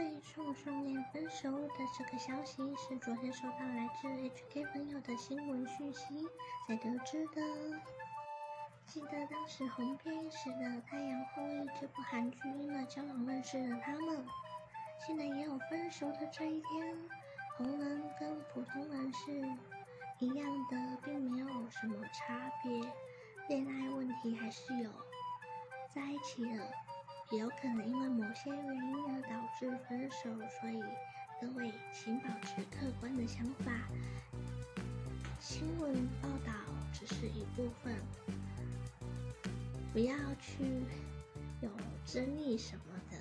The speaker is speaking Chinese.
会双双恋分手的这个消息是昨天收到来自 HK 朋友的新闻讯息才得知的。记得当时红遍一时的《太阳后裔》这部韩剧，因为交往认识了他们，现在也有分手的这一天。红人跟普通人是一样的，并没有什么差别，恋爱问题还是有，在一起了。也有可能因为某些原因而导致分手，所以各位请保持客观的想法。新闻报道只是一部分，不要去有争议什么的